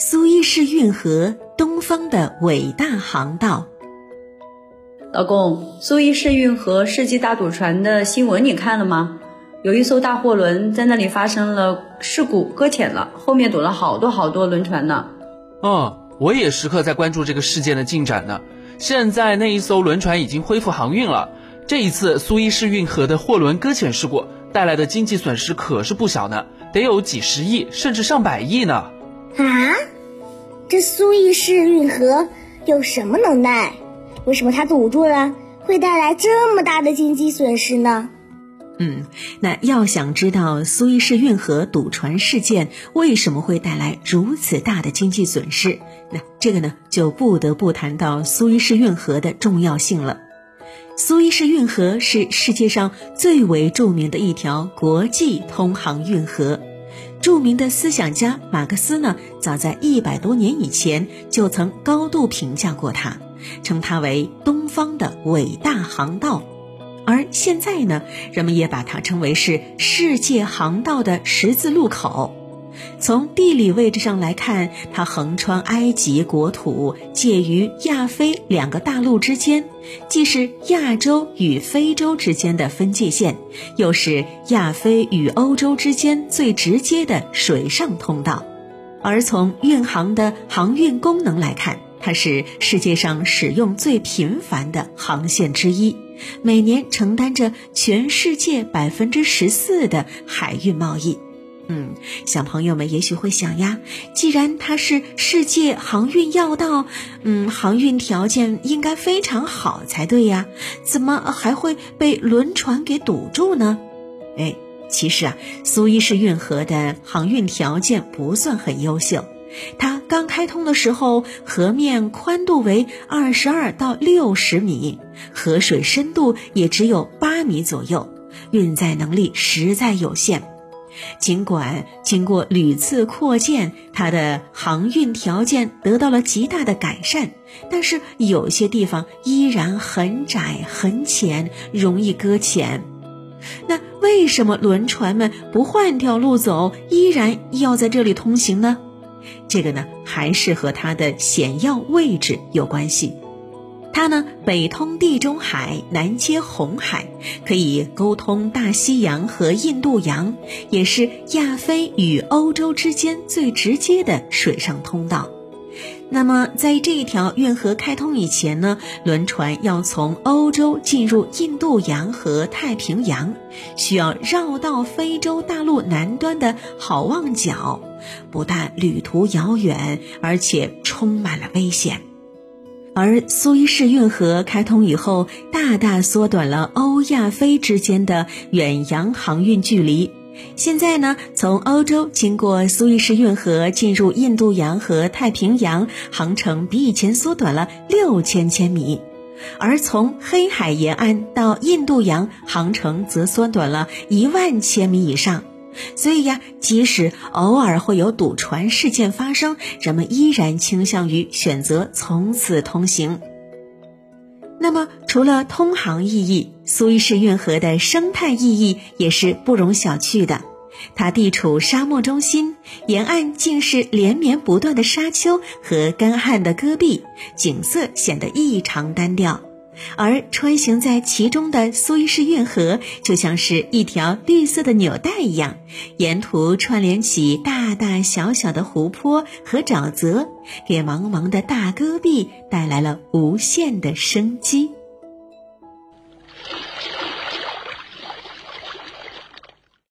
苏伊士运河，东方的伟大航道。老公，苏伊士运河世纪大堵船的新闻你看了吗？有一艘大货轮在那里发生了事故，搁浅了，后面堵了好多好多轮船呢。嗯，我也时刻在关注这个事件的进展呢。现在那一艘轮船已经恢复航运了。这一次苏伊士运河的货轮搁浅事故带来的经济损失可是不小呢，得有几十亿甚至上百亿呢。啊，这苏伊士运河有什么能耐？为什么它堵住了，会带来这么大的经济损失呢？嗯，那要想知道苏伊士运河堵船事件为什么会带来如此大的经济损失，那这个呢，就不得不谈到苏伊士运河的重要性了。苏伊士运河是世界上最为著名的一条国际通航运河。著名的思想家马克思呢，早在一百多年以前就曾高度评价过他，称他为东方的伟大航道。而现在呢，人们也把它称为是世界航道的十字路口。从地理位置上来看，它横穿埃及国土，介于亚非两个大陆之间，既是亚洲与非洲之间的分界线，又是亚非与欧洲之间最直接的水上通道。而从运航的航运功能来看，它是世界上使用最频繁的航线之一，每年承担着全世界百分之十四的海运贸易。嗯，小朋友们也许会想呀，既然它是世界航运要道，嗯，航运条件应该非常好才对呀，怎么还会被轮船给堵住呢？哎，其实啊，苏伊士运河的航运条件不算很优秀，它刚开通的时候，河面宽度为二十二到六十米，河水深度也只有八米左右，运载能力实在有限。尽管经过屡次扩建，它的航运条件得到了极大的改善，但是有些地方依然很窄很浅，容易搁浅。那为什么轮船们不换条路走，依然要在这里通行呢？这个呢，还是和它的险要位置有关系。它呢，北通地中海，南接红海，可以沟通大西洋和印度洋，也是亚非与欧洲之间最直接的水上通道。那么，在这一条运河开通以前呢，轮船要从欧洲进入印度洋和太平洋，需要绕到非洲大陆南端的好望角，不但旅途遥远，而且充满了危险。而苏伊士运河开通以后，大大缩短了欧亚非之间的远洋航运距离。现在呢，从欧洲经过苏伊士运河进入印度洋和太平洋，航程比以前缩短了六千千米；而从黑海沿岸到印度洋，航程则缩短了一万千米以上。所以呀，即使偶尔会有堵船事件发生，人们依然倾向于选择从此通行。那么，除了通航意义，苏伊士运河的生态意义也是不容小觑的。它地处沙漠中心，沿岸尽是连绵不断的沙丘和干旱的戈壁，景色显得异常单调。而穿行在其中的苏伊士运河，就像是一条绿色的纽带一样，沿途串联起大大小小的湖泊和沼泽，给茫茫的大戈壁带来了无限的生机。